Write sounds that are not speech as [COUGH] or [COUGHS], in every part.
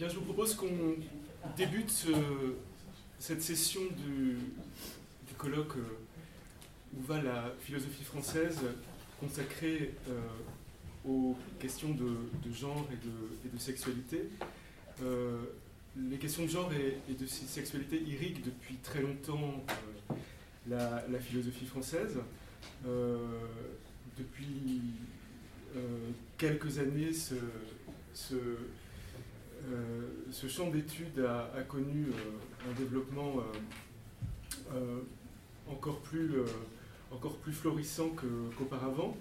Bien, je vous propose qu'on débute euh, cette session du, colloque euh, où va la philosophie française consacrée euh, aux questions de, genre et de, sexualité. les questions de genre et, de sexualité irriguent depuis très longtemps la, philosophie française. depuis quelques années, ce, ce champ d'études a, connu euh, un développement euh, encore, plus, encore plus florissant qu'auparavant.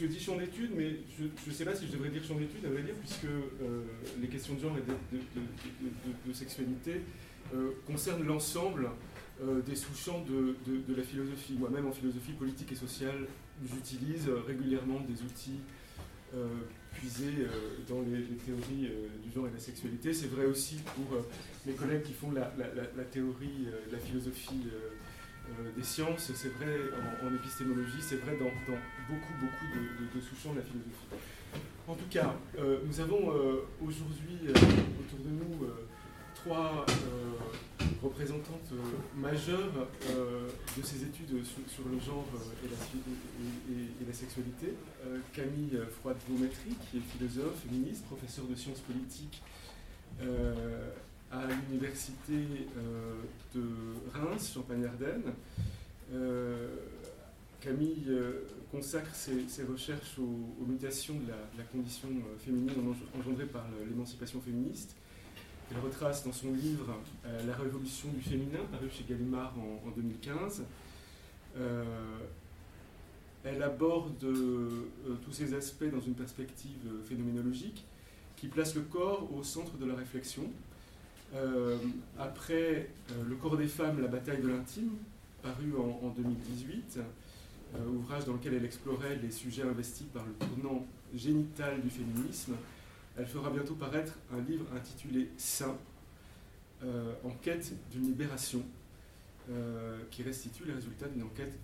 je dis champ d'études, mais je ne sais pas si je devrais dire champ d'études, à vrai dire, puisque les questions de genre et de, sexualité concernent l'ensemble des sous-champs de, la philosophie. Moi-même, en philosophie politique et sociale, j'utilise régulièrement des outils puiser euh, dans les, théories euh, du genre et de la sexualité. C'est vrai aussi pour euh, mes collègues qui font la, théorie, la philosophie des sciences, c'est vrai en, épistémologie, c'est vrai dans, beaucoup, beaucoup de, sous-champs de la philosophie. En tout cas, nous avons aujourd'hui autour de nous trois représentantes majeures de ces études sur, le genre et la, la sexualité. Camille Froide-Beaumétry, qui est philosophe, féministe, professeur de sciences politiques à l'université de Reims, Champagne-Ardenne. Camille consacre ses, recherches aux, mutations de la, condition féminine engendrée par l'émancipation féministe. Elle retrace dans son livre La révolution du féminin, paru chez Gallimard en, 2015. Elle aborde euh, tous ces aspects dans une perspective euh, phénoménologique qui place le corps au centre de la réflexion. Euh, après Le corps des femmes, la bataille de l'intime, paru en, 2018, ouvrage dans lequel elle explorait les sujets investis par le tournant génital du féminisme, elle fera bientôt paraître un livre intitulé Saint, en quête d'une libération, euh, qui restitue les résultats d'une enquête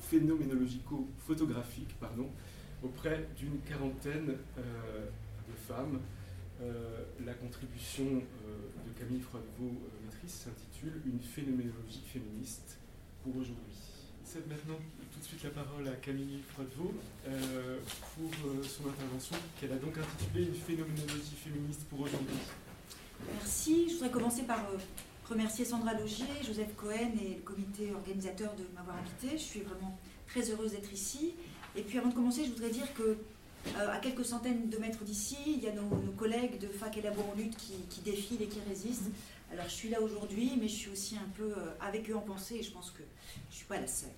phénoménologico-photographique pardon, auprès d'une quarantaine euh, de femmes. Euh, la contribution de Camille Froidevaux maîtrise s'intitule Une phénoménologie féministe pour aujourd'hui. C'est maintenant tout de suite la parole à Camille Froidevaux pour son intervention qu'elle a donc intitulée Une phénoménologie féministe pour aujourd'hui. Merci. Je voudrais commencer par remercier Sandra Logier, Joseph Cohen et le comité organisateur de m'avoir invité. Je suis vraiment très heureuse d'être ici. Et puis avant de commencer, je voudrais dire que euh, à quelques centaines de mètres d'ici, il y a nos, collègues de Fac et Labo en lutte qui, défilent et qui résistent. Alors je suis là aujourd'hui, mais je suis aussi un peu euh, avec eux en pensée et je pense que je ne suis pas la seule.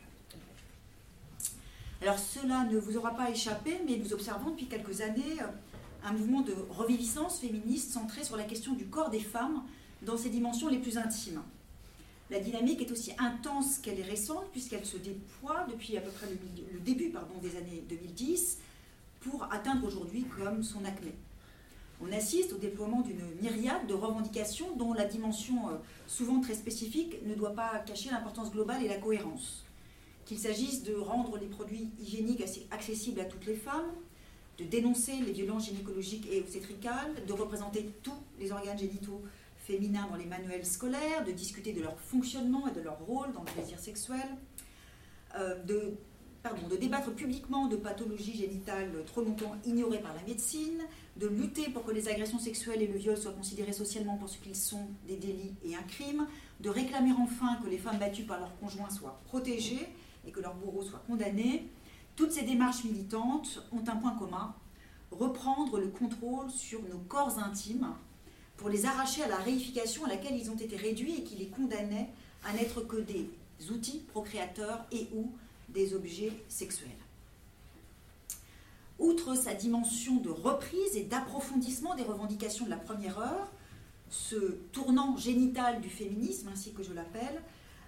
Alors cela ne vous aura pas échappé, mais nous observons depuis quelques années euh, un mouvement de reviviscence féministe centré sur la question du corps des femmes dans ses dimensions les plus intimes. La dynamique est aussi intense qu'elle est récente, puisqu'elle se déploie depuis à peu près le, début des années 2010 pour atteindre aujourd'hui comme son acmé. On assiste au déploiement d'une myriade de revendications dont la dimension euh, souvent très spécifique ne doit pas cacher l'importance globale et la cohérence. Qu'il s'agisse de rendre les produits hygiéniques accessibles à toutes les femmes, de dénoncer les violences gynécologiques et obstétricales, de représenter tous les organes génitaux féminins dans les manuels scolaires, de discuter de leur fonctionnement et de leur rôle dans le plaisir sexuel, euh, de, pardon, de débattre publiquement de pathologies génitales trop longtemps ignorées par la médecine, de lutter pour que les agressions sexuelles et le viol soient considérés socialement pour ce qu'ils sont des délits et un crime, de réclamer enfin que les femmes battues par leurs conjoints soient protégées et que leurs bourreaux soient condamnés. Toutes ces démarches militantes ont un point commun, reprendre le contrôle sur nos corps intimes pour les arracher à la réification à laquelle ils ont été réduits et qui les condamnait à n'être que des outils procréateurs et ou des objets sexuels. Outre sa dimension de reprise et d'approfondissement des revendications de la première heure, ce tournant génital du féminisme, ainsi que je l'appelle,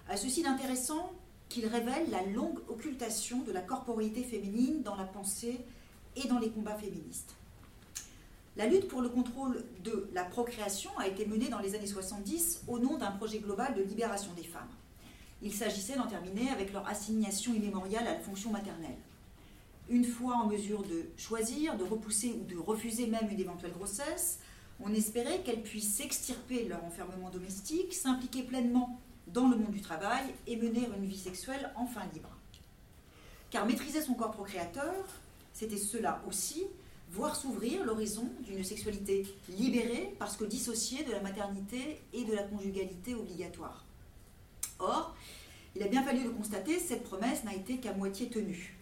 a ceci d'intéressant qu'il révèle la longue occultation de la corporéité féminine dans la pensée et dans les combats féministes. La lutte pour le contrôle de la procréation a été menée dans les années 70 au nom d'un projet global de libération des femmes. Il s'agissait d'en terminer avec leur assignation immémoriale à la fonction maternelle. Une fois en mesure de choisir, de repousser ou de refuser même une éventuelle grossesse, on espérait qu'elles puissent s'extirper leur enfermement domestique, s'impliquer pleinement dans le monde du travail et mener une vie sexuelle enfin libre. Car maîtriser son corps procréateur, c'était cela aussi, voir s'ouvrir l'horizon d'une sexualité libérée parce que dissociée de la maternité et de la conjugalité obligatoire. Or, il a bien fallu le constater, cette promesse n'a été qu'à moitié tenue.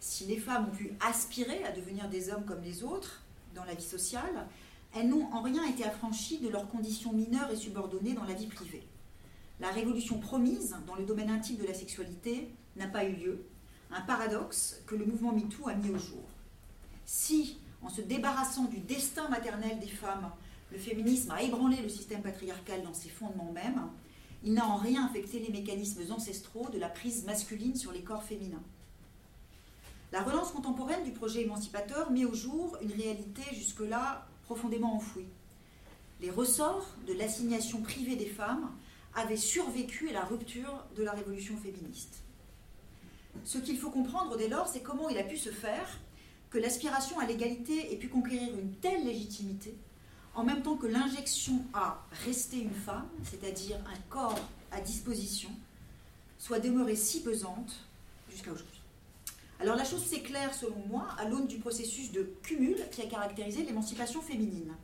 Si les femmes ont pu aspirer à devenir des hommes comme les autres dans la vie sociale, elles n'ont en rien été affranchies de leurs conditions mineures et subordonnées dans la vie privée. La révolution promise dans le domaine intime de la sexualité n'a pas eu lieu, un paradoxe que le mouvement MeToo a mis au jour. Si, en se débarrassant du destin maternel des femmes, le féminisme a ébranlé le système patriarcal dans ses fondements mêmes, il n'a en rien affecté les mécanismes ancestraux de la prise masculine sur les corps féminins. La relance contemporaine du projet émancipateur met au jour une réalité jusque-là profondément enfouie. Les ressorts de l'assignation privée des femmes avaient survécu à la rupture de la révolution féministe. Ce qu'il faut comprendre dès lors, c'est comment il a pu se faire que l'aspiration à l'égalité ait pu conquérir une telle légitimité, en même temps que l'injection à rester une femme, c'est-à-dire un corps à disposition, soit demeurée si pesante jusqu'à aujourd'hui. Alors la chose s'éclaire, selon moi, à l'aune du processus de cumul qui a caractérisé l'émancipation féminine.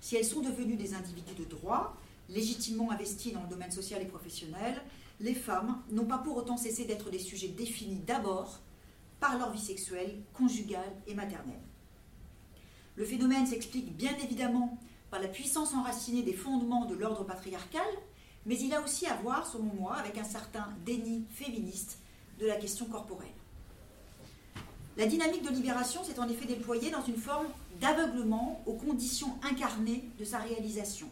Si elles sont devenues des individus de droit, légitimement investis dans le domaine social et professionnel, les femmes n'ont pas pour autant cessé d'être des sujets définis d'abord par leur vie sexuelle, conjugale et maternelle. Le phénomène s'explique bien évidemment par la puissance enracinée des fondements de l'ordre patriarcal, mais il a aussi à voir, selon moi, avec un certain déni féministe de la question corporelle. La dynamique de libération s'est en effet déployée dans une forme d'aveuglement aux conditions incarnées de sa réalisation,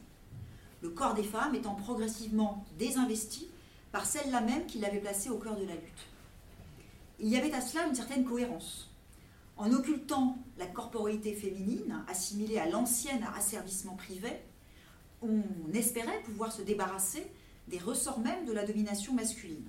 le corps des femmes étant progressivement désinvesti par celle-là même qui l'avait placé au cœur de la lutte. Il y avait à cela une certaine cohérence. En occultant la corporalité féminine, assimilée à l'ancien asservissement privé, on espérait pouvoir se débarrasser des ressorts même de la domination masculine.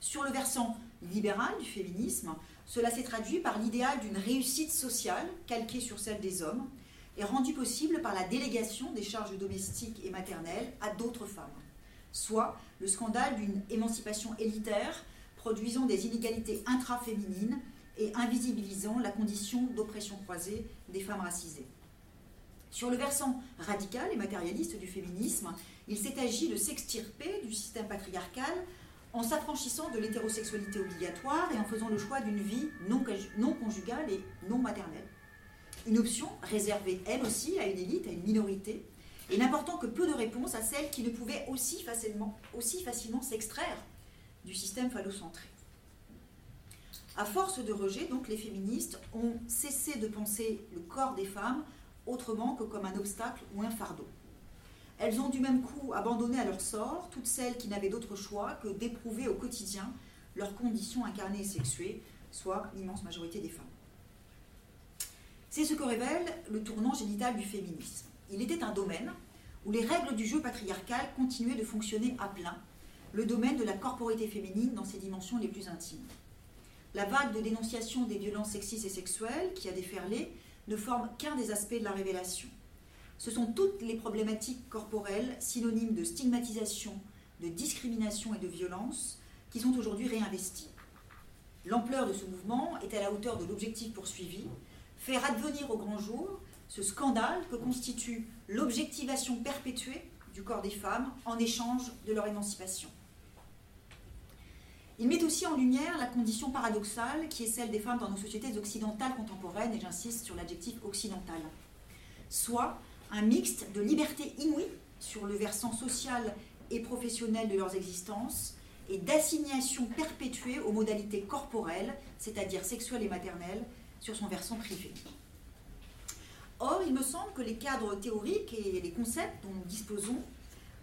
Sur le versant libéral du féminisme, cela s'est traduit par l'idéal d'une réussite sociale calquée sur celle des hommes et rendue possible par la délégation des charges domestiques et maternelles à d'autres femmes, soit le scandale d'une émancipation élitaire produisant des inégalités intraféminines et invisibilisant la condition d'oppression croisée des femmes racisées. Sur le versant radical et matérialiste du féminisme, il s'est agi de s'extirper du système patriarcal en s'affranchissant de l'hétérosexualité obligatoire et en faisant le choix d'une vie non conjugale et non maternelle. Une option réservée, elle aussi, à une élite, à une minorité, et n'apportant que peu de réponses à celles qui ne pouvaient aussi facilement, aussi facilement s'extraire du système phallocentré. À force de rejet, donc, les féministes ont cessé de penser le corps des femmes autrement que comme un obstacle ou un fardeau. Elles ont du même coup abandonné à leur sort toutes celles qui n'avaient d'autre choix que d'éprouver au quotidien leurs conditions incarnées et sexuées, soit l'immense majorité des femmes. C'est ce que révèle le tournant génital du féminisme. Il était un domaine où les règles du jeu patriarcal continuaient de fonctionner à plein, le domaine de la corporité féminine dans ses dimensions les plus intimes. La vague de dénonciation des violences sexistes et sexuelles qui a déferlé ne forme qu'un des aspects de la révélation ce sont toutes les problématiques corporelles synonymes de stigmatisation, de discrimination et de violence qui sont aujourd'hui réinvesties. L'ampleur de ce mouvement est à la hauteur de l'objectif poursuivi, faire advenir au grand jour ce scandale que constitue l'objectivation perpétuée du corps des femmes en échange de leur émancipation. Il met aussi en lumière la condition paradoxale qui est celle des femmes dans nos sociétés occidentales contemporaines, et j'insiste sur l'adjectif occidental. Soit un mixte de liberté inouïe sur le versant social et professionnel de leurs existences et d'assignation perpétuée aux modalités corporelles, c'est-à-dire sexuelles et maternelles, sur son versant privé. Or, il me semble que les cadres théoriques et les concepts dont nous disposons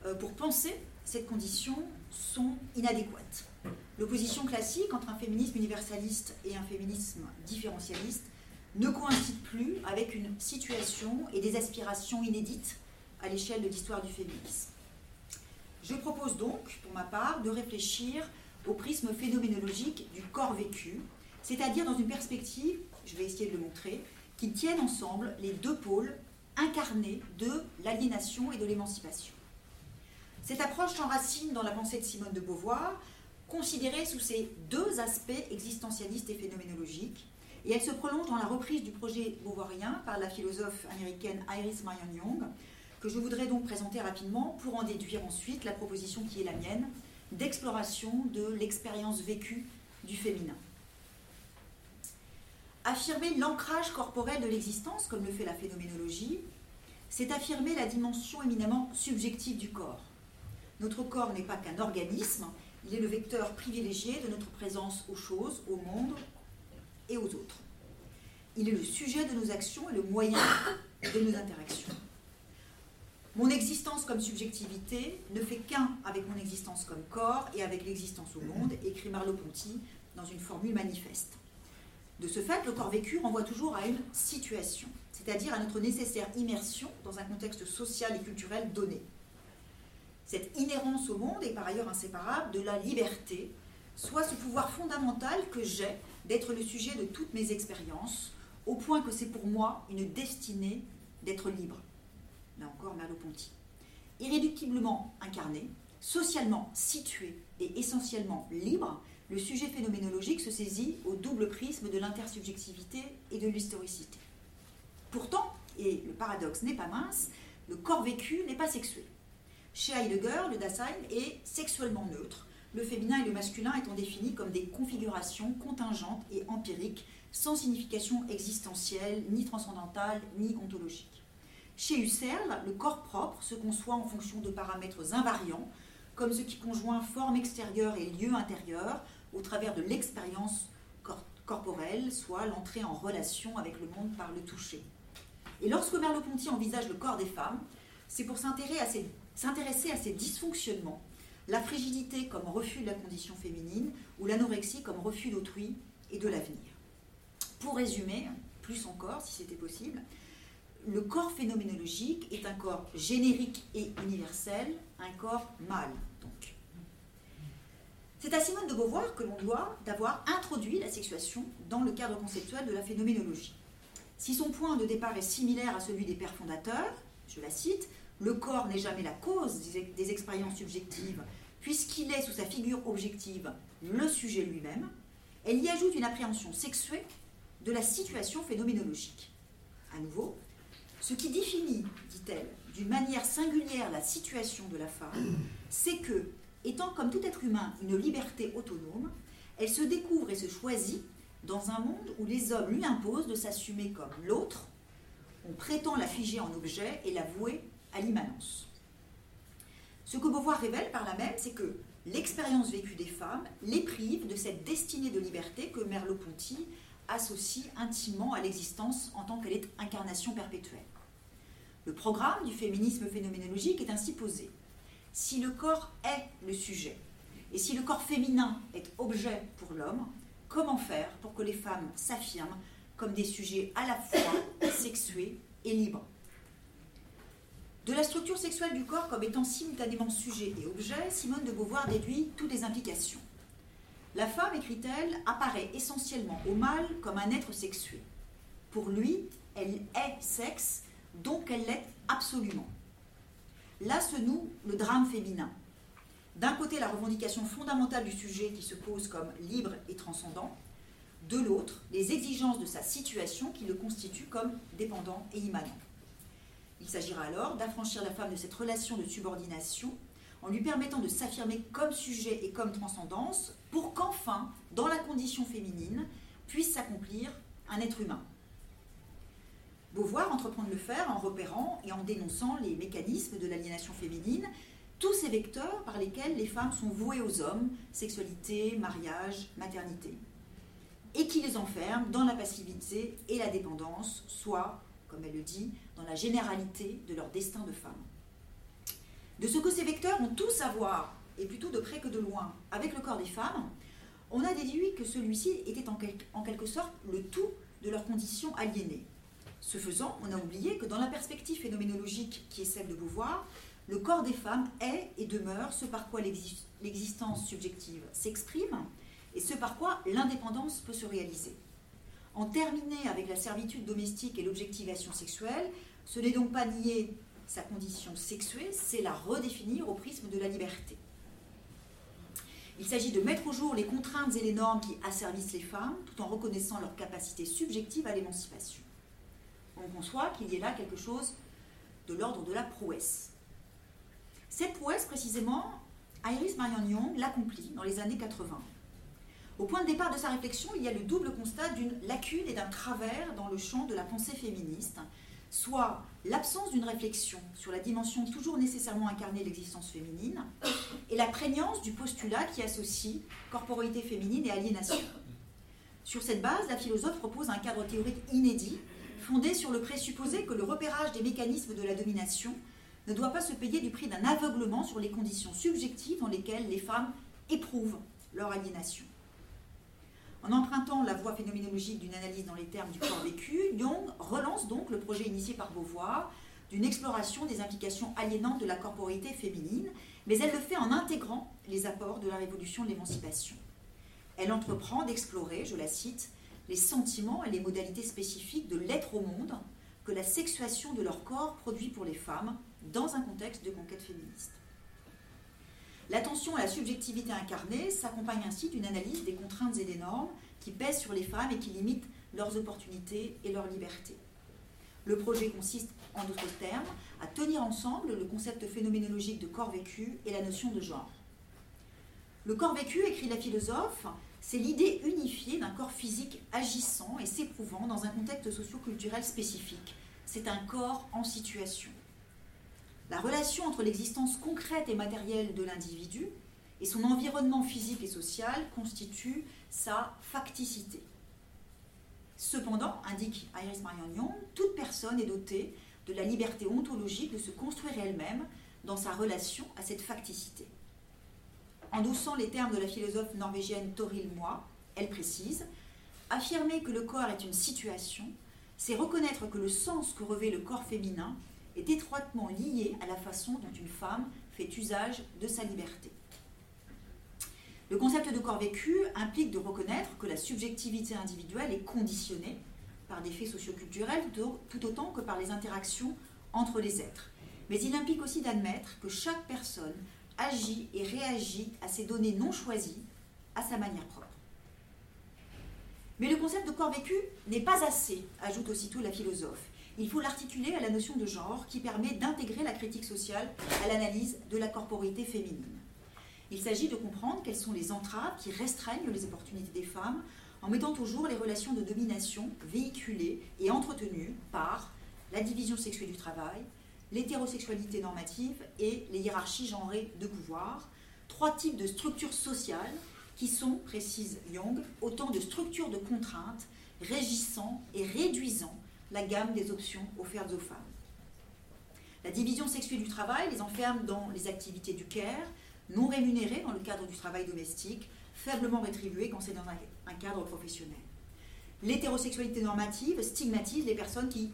euh, pour penser cette condition sont inadéquates. L'opposition classique entre un féminisme universaliste et un féminisme différentialiste ne coïncide plus avec une situation et des aspirations inédites à l'échelle de l'histoire du féminisme. Je propose donc, pour ma part, de réfléchir au prisme phénoménologique du corps vécu c'est-à-dire dans une perspective, je vais essayer de le montrer, qui tienne ensemble les deux pôles incarnés de l'aliénation et de l'émancipation. Cette approche s'enracine dans la pensée de Simone de Beauvoir, considérée sous ces deux aspects existentialistes et phénoménologiques, et elle se prolonge dans la reprise du projet beauvoirien par la philosophe américaine Iris Marion Young, que je voudrais donc présenter rapidement pour en déduire ensuite la proposition qui est la mienne d'exploration de l'expérience vécue du féminin. Affirmer l'ancrage corporel de l'existence, comme le fait la phénoménologie, c'est affirmer la dimension éminemment subjective du corps. Notre corps n'est pas qu'un organisme, il est le vecteur privilégié de notre présence aux choses, au monde et aux autres. Il est le sujet de nos actions et le moyen de nos interactions. Mon existence comme subjectivité ne fait qu'un avec mon existence comme corps et avec l'existence au monde, écrit Merleau-Ponty dans une formule manifeste. De ce fait, le corps vécu renvoie toujours à une situation, c'est-à-dire à notre nécessaire immersion dans un contexte social et culturel donné. Cette inhérence au monde est par ailleurs inséparable de la liberté, soit ce pouvoir fondamental que j'ai d'être le sujet de toutes mes expériences, au point que c'est pour moi une destinée d'être libre. Là encore, Merleau-Ponty. Irréductiblement incarné, socialement situé et essentiellement libre, le sujet phénoménologique se saisit au double prisme de l'intersubjectivité et de l'historicité. Pourtant, et le paradoxe n'est pas mince, le corps vécu n'est pas sexué. Chez Heidegger, le Dasein est sexuellement neutre, le féminin et le masculin étant définis comme des configurations contingentes et empiriques, sans signification existentielle, ni transcendantale, ni ontologique. Chez Husserl, le corps propre se conçoit en fonction de paramètres invariants, comme ce qui conjoint forme extérieure et lieu intérieur, au travers de l'expérience corporelle, soit l'entrée en relation avec le monde par le toucher. Et lorsque Merleau-Ponty envisage le corps des femmes, c'est pour s'intéresser à ces dysfonctionnements, la frigidité comme refus de la condition féminine ou l'anorexie comme refus d'autrui et de l'avenir. Pour résumer, plus encore si c'était possible, le corps phénoménologique est un corps générique et universel, un corps mâle donc. C'est à Simone de Beauvoir que l'on doit d'avoir introduit la sexuation dans le cadre conceptuel de la phénoménologie. Si son point de départ est similaire à celui des pères fondateurs, je la cite, le corps n'est jamais la cause des expériences subjectives, puisqu'il est sous sa figure objective le sujet lui-même, elle y ajoute une appréhension sexuée de la situation phénoménologique. À nouveau, ce qui définit, dit-elle, d'une manière singulière la situation de la femme, c'est que, étant comme tout être humain une liberté autonome, elle se découvre et se choisit dans un monde où les hommes lui imposent de s'assumer comme l'autre, on prétend la figer en objet et la vouer à l'immanence. Ce que Beauvoir révèle par là même, c'est que l'expérience vécue des femmes les prive de cette destinée de liberté que Merleau-Ponty associe intimement à l'existence en tant qu'elle est incarnation perpétuelle. Le programme du féminisme phénoménologique est ainsi posé. Si le corps est le sujet, et si le corps féminin est objet pour l'homme, comment faire pour que les femmes s'affirment comme des sujets à la fois [COUGHS] sexués et libres? De la structure sexuelle du corps comme étant simultanément sujet et objet, Simone de Beauvoir déduit toutes les implications. La femme, écrit-elle, apparaît essentiellement au mâle comme un être sexué. Pour lui, elle est sexe donc elle l'est absolument. Là se noue le drame féminin. D'un côté, la revendication fondamentale du sujet qui se pose comme libre et transcendant, de l'autre, les exigences de sa situation qui le constituent comme dépendant et immanent. Il s'agira alors d'affranchir la femme de cette relation de subordination en lui permettant de s'affirmer comme sujet et comme transcendance pour qu'enfin, dans la condition féminine, puisse s'accomplir un être humain. Beauvoir entreprend de le faire en repérant et en dénonçant les mécanismes de l'aliénation féminine, tous ces vecteurs par lesquels les femmes sont vouées aux hommes, sexualité, mariage, maternité, et qui les enferment dans la passivité et la dépendance, soit, comme elle le dit, dans la généralité de leur destin de femme. De ce que ces vecteurs ont tous à voir, et plutôt de près que de loin, avec le corps des femmes, on a déduit que celui-ci était en, quelque sorte le tout de leur condition aliénée. Ce faisant, on a oublié que dans la perspective phénoménologique qui est celle de Beauvoir, le corps des femmes est et demeure ce par quoi l'existence subjective s'exprime, et ce par quoi l'indépendance peut se réaliser. En terminer avec la servitude domestique et l'objectivation sexuelle, ce n'est donc pas nier sa condition sexuée, c'est la redéfinir au prisme de la liberté. Il s'agit de mettre au jour les contraintes et les normes qui asservissent les femmes, tout en reconnaissant leur capacité subjective à l'émancipation. On conçoit qu'il y ait là quelque chose de l'ordre de la prouesse. Cette prouesse, précisément, Iris Marion Young l'accomplit dans les années 80. Au point de départ de sa réflexion, il y a le double constat d'une lacune et d'un travers dans le champ de la pensée féministe, soit l'absence d'une réflexion sur la dimension toujours nécessairement incarnée de l'existence féminine, et la prégnance du postulat qui associe corporalité féminine et aliénation. Sur cette base, la philosophe propose un cadre théorique inédit, fondé sur le présupposé que le repérage des mécanismes de la domination ne doit pas se payer du prix d'un aveuglement sur les conditions subjectives dans lesquelles les femmes éprouvent leur aliénation. En empruntant la voie phénoménologique d'une analyse dans les termes du corps vécu, Jung relance donc le projet initié par Beauvoir d'une exploration des implications aliénantes de la corporité féminine, mais elle le fait en intégrant les apports de la révolution de l'émancipation. Elle entreprend d'explorer, je la cite, les sentiments et les modalités spécifiques de l'être au monde que la sexuation de leur corps produit pour les femmes dans un contexte de conquête féministe. L'attention à la subjectivité incarnée s'accompagne ainsi d'une analyse des contraintes et des normes qui pèsent sur les femmes et qui limitent leurs opportunités et leurs libertés. Le projet consiste, en d'autres termes, à tenir ensemble le concept phénoménologique de corps vécu et la notion de genre. Le corps vécu, écrit la philosophe, c'est l'idée unifiée d'un corps physique agissant et s'éprouvant dans un contexte socio-culturel spécifique. C'est un corps en situation. La relation entre l'existence concrète et matérielle de l'individu et son environnement physique et social constitue sa facticité. Cependant, indique Iris Marion Young, toute personne est dotée de la liberté ontologique de se construire elle-même dans sa relation à cette facticité. Endossant les termes de la philosophe norvégienne Toril Moi, elle précise Affirmer que le corps est une situation, c'est reconnaître que le sens que revêt le corps féminin est étroitement lié à la façon dont une femme fait usage de sa liberté. Le concept de corps vécu implique de reconnaître que la subjectivité individuelle est conditionnée par des faits socioculturels tout autant que par les interactions entre les êtres. Mais il implique aussi d'admettre que chaque personne agit et réagit à ces données non choisies à sa manière propre. Mais le concept de corps vécu n'est pas assez, ajoute aussitôt la philosophe il faut l'articuler à la notion de genre qui permet d'intégrer la critique sociale à l'analyse de la corporité féminine. Il s'agit de comprendre quelles sont les entraves qui restreignent les opportunités des femmes en mettant au jour les relations de domination véhiculées et entretenues par la division sexuelle du travail, l'hétérosexualité normative et les hiérarchies genrées de pouvoir, trois types de structures sociales qui sont, précise Young, autant de structures de contraintes régissant et réduisant la gamme des options offertes aux femmes. La division sexuelle du travail les enferme dans les activités du care, non rémunérées dans le cadre du travail domestique, faiblement rétribuées quand c'est dans un, cadre professionnel. L'hétérosexualité normative stigmatise les personnes qui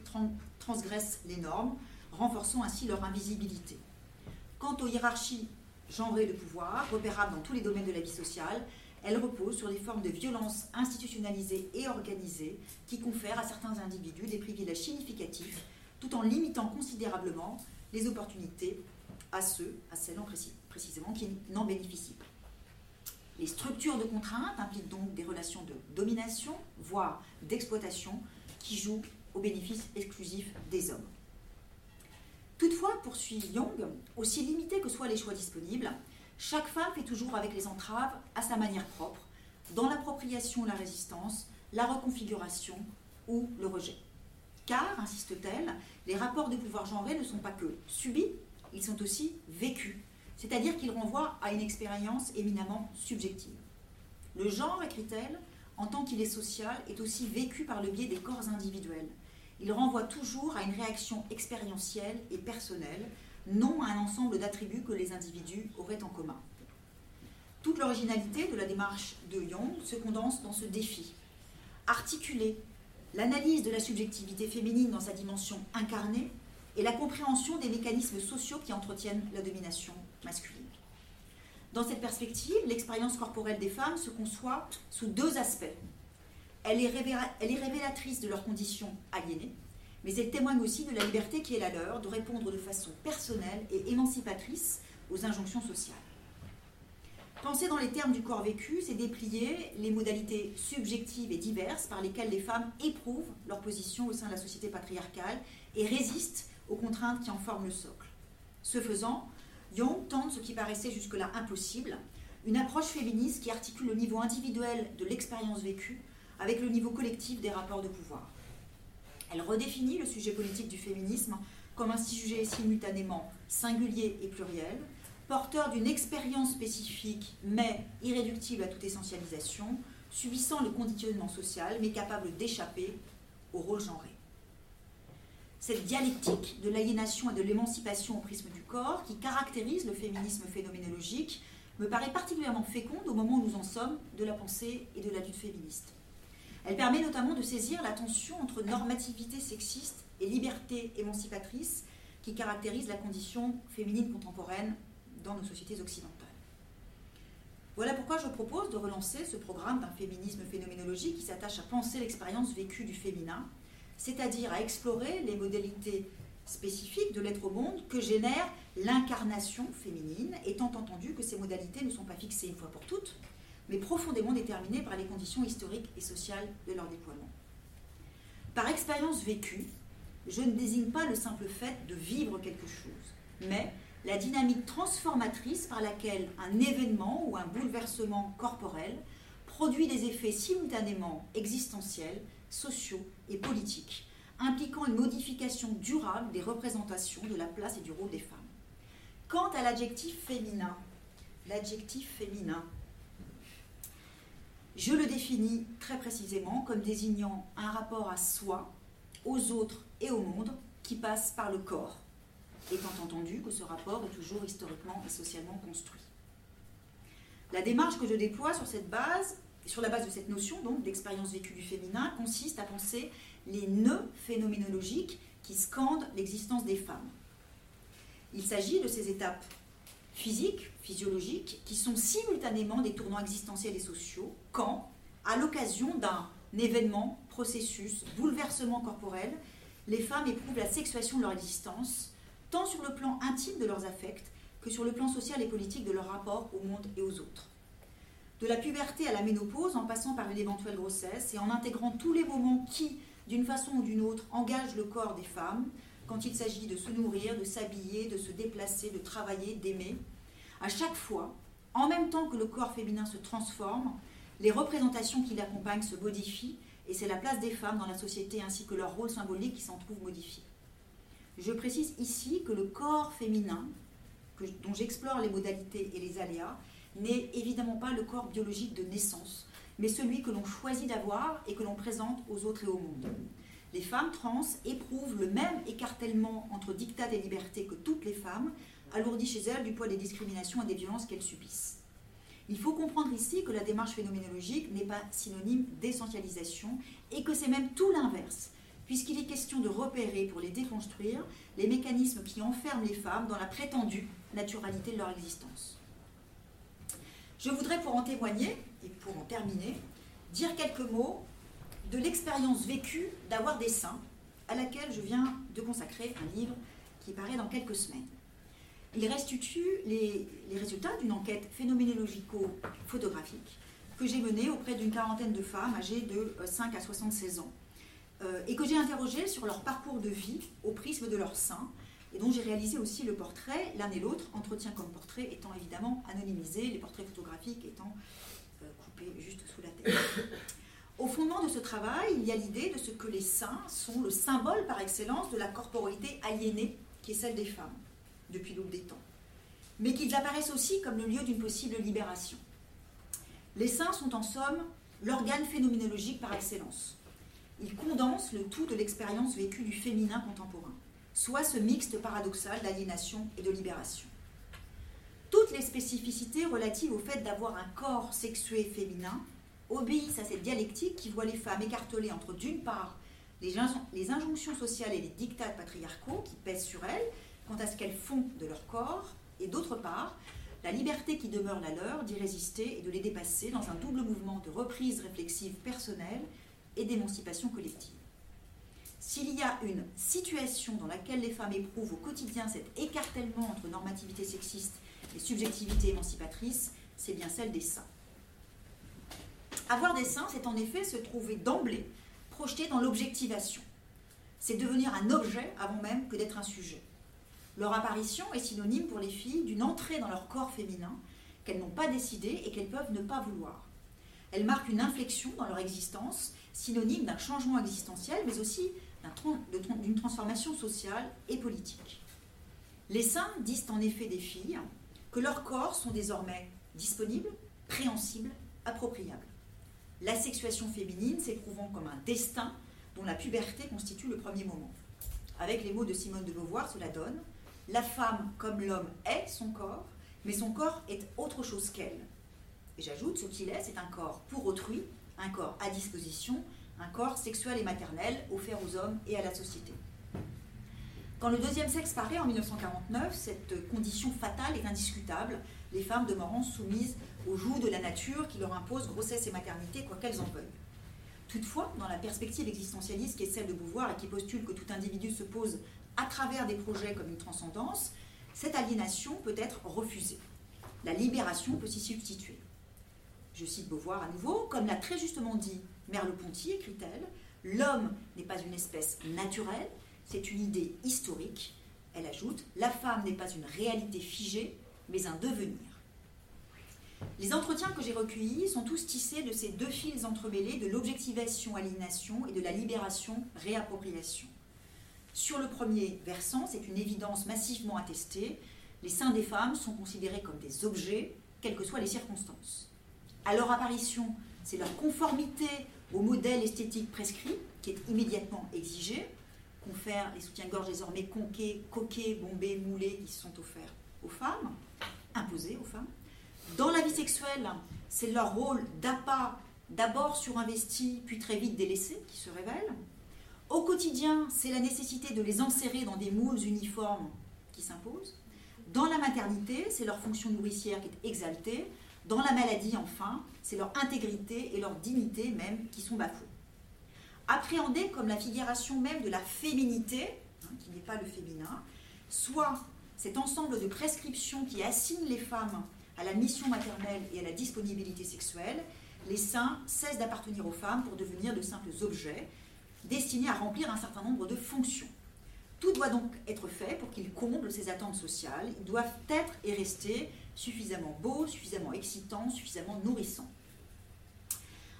transgressent les normes, renforçant ainsi leur invisibilité. Quant aux hiérarchies genrées de pouvoir, repérables dans tous les domaines de la vie sociale, elle repose sur des formes de violence institutionnalisées et organisées qui confèrent à certains individus des privilèges significatifs tout en limitant considérablement les opportunités à ceux, à celles précisément, qui n'en bénéficient pas. Les structures de contrainte impliquent donc des relations de domination, voire d'exploitation, qui jouent au bénéfice exclusif des hommes. Toutefois, poursuit Young, aussi limités que soient les choix disponibles, chaque femme fait toujours avec les entraves à sa manière propre, dans l'appropriation, la résistance, la reconfiguration ou le rejet. Car, insiste-t-elle, les rapports de pouvoir genrés ne sont pas que subis, ils sont aussi vécus, c'est-à-dire qu'ils renvoient à une expérience éminemment subjective. Le genre, écrit-elle, en tant qu'il est social, est aussi vécu par le biais des corps individuels. Il renvoie toujours à une réaction expérientielle et personnelle, non à un ensemble d'attributs que les individus auraient en commun. Toute l'originalité de la démarche de Young se condense dans ce défi. Articuler l'analyse de la subjectivité féminine dans sa dimension incarnée et la compréhension des mécanismes sociaux qui entretiennent la domination masculine. Dans cette perspective, l'expérience corporelle des femmes se conçoit sous deux aspects. Elle est, révélatrice de leurs conditions aliénées, mais elle témoigne aussi de la liberté qui est la leur de répondre de façon personnelle et émancipatrice aux injonctions sociales. Penser dans les termes du corps vécu, c'est déplier les modalités subjectives et diverses par lesquelles les femmes éprouvent leur position au sein de la société patriarcale et résistent aux contraintes qui en forment le socle. Ce faisant, Young tente ce qui paraissait jusque-là impossible, une approche féministe qui articule le niveau individuel de l'expérience vécue avec le niveau collectif des rapports de pouvoir. Elle redéfinit le sujet politique du féminisme comme un sujet simultanément singulier et pluriel, porteur d'une expérience spécifique mais irréductible à toute essentialisation, subissant le conditionnement social mais capable d'échapper au rôle genré. Cette dialectique de l'aliénation et de l'émancipation au prisme du corps, qui caractérise le féminisme phénoménologique, me paraît particulièrement féconde au moment où nous en sommes de la pensée et de la lutte féministe. Elle permet notamment de saisir la tension entre normativité sexiste et liberté émancipatrice qui caractérise la condition féminine contemporaine dans nos sociétés occidentales. Voilà pourquoi je propose de relancer ce programme d'un féminisme phénoménologique qui s'attache à penser l'expérience vécue du féminin, c'est-à-dire à explorer les modalités spécifiques de l'être au monde que génère l'incarnation féminine, étant entendu que ces modalités ne sont pas fixées une fois pour toutes, mais profondément déterminées par les conditions historiques et sociales de leur déploiement. Par expérience vécue, je ne désigne pas le simple fait de vivre quelque chose, mais la dynamique transformatrice par laquelle un événement ou un bouleversement corporel produit des effets simultanément existentiels, sociaux et politiques, impliquant une modification durable des représentations de la place et du rôle des femmes. Quant à l'adjectif féminin, l'adjectif féminin, je le définis très précisément comme désignant un rapport à soi, aux autres et au monde qui passe par le corps, étant entendu que ce rapport est toujours historiquement et socialement construit. La démarche que je déploie sur la base de cette notion donc d'expérience vécue du féminin, consiste à penser les nœuds phénoménologiques qui scandent l'existence des femmes. Il s'agit de ces étapes physiques, physiologiques, qui sont simultanément des tournants existentiels et sociaux, quand, à l'occasion d'un événement, processus, bouleversement corporel, les femmes éprouvent la sexuation de leur existence, tant sur le plan intime de leurs affects que sur le plan social et politique de leur rapport au monde et aux autres. De la puberté à la ménopause, en passant par une éventuelle grossesse et en intégrant tous les moments qui, d'une façon ou d'une autre, engagent le corps des femmes, quand il s'agit de se nourrir, de s'habiller, de se déplacer, de travailler, d'aimer, à chaque fois, en même temps que le corps féminin se transforme, les représentations qui l'accompagnent se modifient et c'est la place des femmes dans la société ainsi que leur rôle symbolique qui s'en trouve modifié. Je précise ici que le corps féminin, dont j'explore les modalités et les aléas, n'est évidemment pas le corps biologique de naissance, mais celui que l'on choisit d'avoir et que l'on présente aux autres et au monde. Les femmes trans éprouvent le même écartèlement entre dictat et liberté que toutes les femmes, alourdi chez elles du poids des discriminations et des violences qu'elles subissent. Il faut comprendre ici que la démarche phénoménologique n'est pas synonyme d'essentialisation et que c'est même tout l'inverse, puisqu'il est question de repérer pour les déconstruire les mécanismes qui enferment les femmes dans la prétendue naturalité de leur existence. Je voudrais pour en témoigner, et pour en terminer, dire quelques mots de l'expérience vécue d'avoir des seins, à laquelle je viens de consacrer un livre qui paraît dans quelques semaines. Il restitue les, résultats d'une enquête phénoménologico-photographique que j'ai menée auprès d'une quarantaine de femmes âgées de 5 euh, à 76 ans euh, et que j'ai interrogées sur leur parcours de vie au prisme de leur sein et dont j'ai réalisé aussi le portrait, l'un et l'autre, entretien comme portrait étant évidemment anonymisé, les portraits photographiques étant euh, coupés juste sous la tête. Au fondement de ce travail, il y a l'idée de ce que les seins sont le symbole par excellence de la corporalité aliénée qui est celle des femmes depuis l'aube des temps, mais qu'ils apparaissent aussi comme le lieu d'une possible libération. Les seins sont en somme l'organe phénoménologique par excellence. Ils condensent le tout de l'expérience vécue du féminin contemporain, soit ce mixte paradoxal d'aliénation et de libération. Toutes les spécificités relatives au fait d'avoir un corps sexué féminin obéissent à cette dialectique qui voit les femmes écartelées entre d'une part les, injonctions sociales et les dictats patriarcaux qui pèsent sur elles, quant à ce qu'elles font de leur corps, et d'autre part, la liberté qui demeure la leur d'y résister et de les dépasser dans un double mouvement de reprise réflexive personnelle et d'émancipation collective. S'il y a une situation dans laquelle les femmes éprouvent au quotidien cet écartèlement entre normativité sexiste et subjectivité émancipatrice, c'est bien celle des seins. Avoir des seins, c'est en effet se trouver d'emblée projeté dans l'objectivation. C'est devenir un objet avant même que d'être un sujet. Leur apparition est synonyme pour les filles d'une entrée dans leur corps féminin qu'elles n'ont pas décidé et qu'elles peuvent ne pas vouloir. Elle marque une inflexion dans leur existence, synonyme d'un changement existentiel, mais aussi d'une transformation sociale et politique. Les saints disent en effet des filles que leurs corps sont désormais disponibles, préhensibles, appropriables. La sexuation féminine s'éprouvant comme un destin dont la puberté constitue le premier moment. Avec les mots de Simone de Beauvoir, cela donne La femme comme l'homme est son corps, mais son corps est autre chose qu'elle. Et j'ajoute, ce qu'il est, c'est un corps pour autrui, un corps à disposition, un corps sexuel et maternel offert aux hommes et à la société. Quand le deuxième sexe paraît en 1949, cette condition fatale est indiscutable, les femmes demeurant soumises aux joues de la nature qui leur impose grossesse et maternité, quoi qu'elles en veuillent. Toutefois, dans la perspective existentialiste qui est celle de Beauvoir et qui postule que tout individu se pose à travers des projets comme une transcendance, cette aliénation peut être refusée. La libération peut s'y substituer. Je cite Beauvoir à nouveau, comme l'a très justement dit Merleau-Ponty, écrit-elle, l'homme n'est pas une espèce naturelle, c'est une idée historique. Elle ajoute, la femme n'est pas une réalité figée, mais un devenir. Les entretiens que j'ai recueillis sont tous tissés de ces deux fils entremêlés de l'objectivation-aliénation et de la libération-réappropriation. Sur le premier versant, c'est une évidence massivement attestée, les seins des femmes sont considérés comme des objets, quelles que soient les circonstances. À leur apparition, c'est leur conformité au modèle esthétique prescrit qui est immédiatement exigé, confère les soutiens-gorge désormais conqués, coquets, bombés, moulés qui sont offerts aux femmes, imposés aux femmes. Dans la vie sexuelle, c'est leur rôle d'appât, d'abord surinvesti, puis très vite délaissé, qui se révèle. Au quotidien, c'est la nécessité de les enserrer dans des moules uniformes qui s'impose. Dans la maternité, c'est leur fonction nourricière qui est exaltée. Dans la maladie, enfin, c'est leur intégrité et leur dignité même qui sont bafouées. Appréhendées comme la figuration même de la féminité, hein, qui n'est pas le féminin, soit cet ensemble de prescriptions qui assignent les femmes à la mission maternelle et à la disponibilité sexuelle, les saints cessent d'appartenir aux femmes pour devenir de simples objets destinés à remplir un certain nombre de fonctions. Tout doit donc être fait pour qu'ils comblent ces attentes sociales. Ils doivent être et rester suffisamment beaux, suffisamment excitants, suffisamment nourrissants.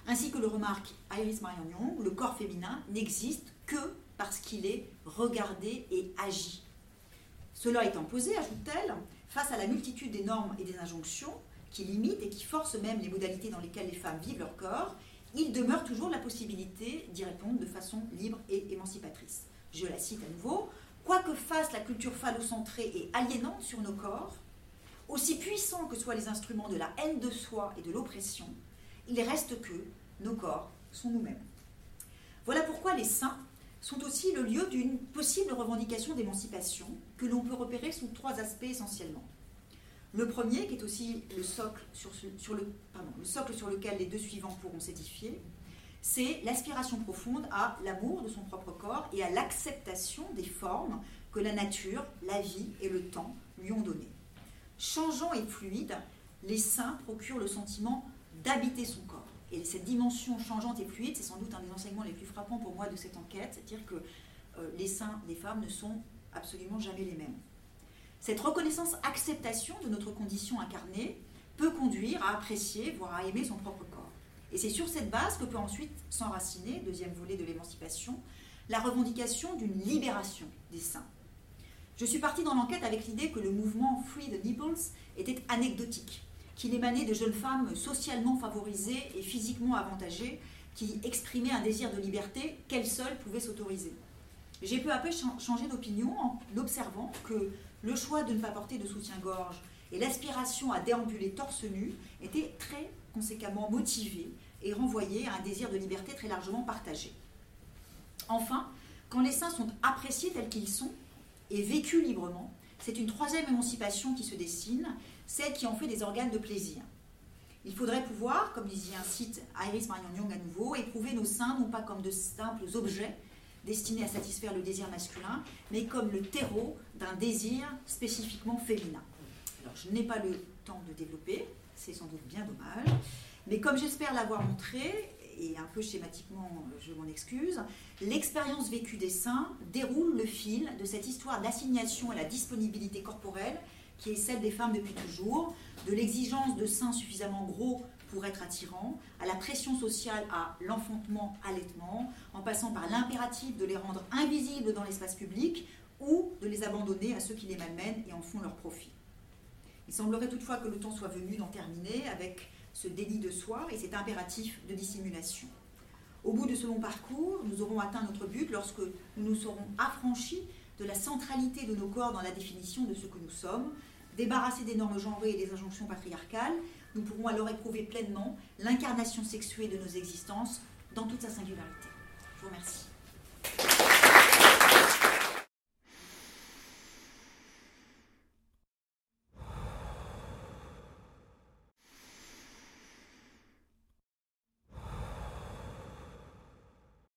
Ainsi que le remarque Iris Marion Young, le corps féminin n'existe que parce qu'il est regardé et agi. Cela étant posé, ajoute-t-elle, face à la multitude des normes et des injonctions qui limitent et qui forcent même les modalités dans lesquelles les femmes vivent leur corps, il demeure toujours la possibilité d'y répondre de façon libre et émancipatrice. Je la cite à nouveau. Quoi que fasse la culture phallocentrée et aliénante sur nos corps, aussi puissants que soient les instruments de la haine de soi et de l'oppression, il reste que nos corps sont nous-mêmes. Voilà pourquoi les saints sont aussi le lieu d'une possible revendication d'émancipation que l'on peut repérer sous trois aspects essentiellement. Le premier, qui est aussi le socle sur, lequel les deux suivants pourront s'édifier, c'est l'aspiration profonde à l'amour de son propre corps et à l'acceptation des formes que la nature, la vie et le temps lui ont données. Changeant et fluide, les saints procurent le sentiment d'habiter son corps. Et cette dimension changeante et fluide, c'est sans doute un des enseignements les plus frappants pour moi de cette enquête, c'est-à-dire que euh, les seins des femmes ne sont absolument jamais les mêmes. Cette reconnaissance-acceptation de notre condition incarnée peut conduire à apprécier, voire à aimer son propre corps. Et c'est sur cette base que peut ensuite s'enraciner, deuxième volet de l'émancipation, la revendication d'une libération des seins. Je suis partie dans l'enquête avec l'idée que le mouvement Free the Nipples était anecdotique, qu'il émanait de jeunes femmes socialement favorisées et physiquement avantagées qui exprimaient un désir de liberté qu'elles seules pouvaient s'autoriser. J'ai peu à peu changé d'opinion en observant que le choix de ne pas porter de soutien-gorge et l'aspiration à déambuler torse nu étaient très conséquemment motivés et renvoyés à un désir de liberté très largement partagé. Enfin, quand les seins sont appréciés tels qu'ils sont et vécus librement, c'est une troisième émancipation qui se dessine, celle qui en fait des organes de plaisir. Il faudrait pouvoir, comme disait un site Iris Marion Young à nouveau, éprouver nos seins non pas comme de simples objets destinés à satisfaire le désir masculin, mais comme le terreau d'un désir spécifiquement féminin. Alors je n'ai pas le temps de développer, c'est sans doute bien dommage, mais comme j'espère l'avoir montré, et un peu schématiquement, je m'en excuse, l'expérience vécue des saints déroule le fil de cette histoire d'assignation à la disponibilité corporelle qui est celle des femmes depuis toujours, de l'exigence de seins suffisamment gros pour être attirants, à la pression sociale à l'enfantement-allaitement, en passant par l'impératif de les rendre invisibles dans l'espace public ou de les abandonner à ceux qui les malmènent et en font leur profit. Il semblerait toutefois que le temps soit venu d'en terminer avec ce délit de soi et cet impératif de dissimulation. Au bout de ce long parcours, nous aurons atteint notre but lorsque nous nous serons affranchis de la centralité de nos corps dans la définition de ce que nous sommes, débarrassés des normes genrées et des injonctions patriarcales, nous pourrons alors éprouver pleinement l'incarnation sexuée de nos existences dans toute sa singularité. Je vous remercie.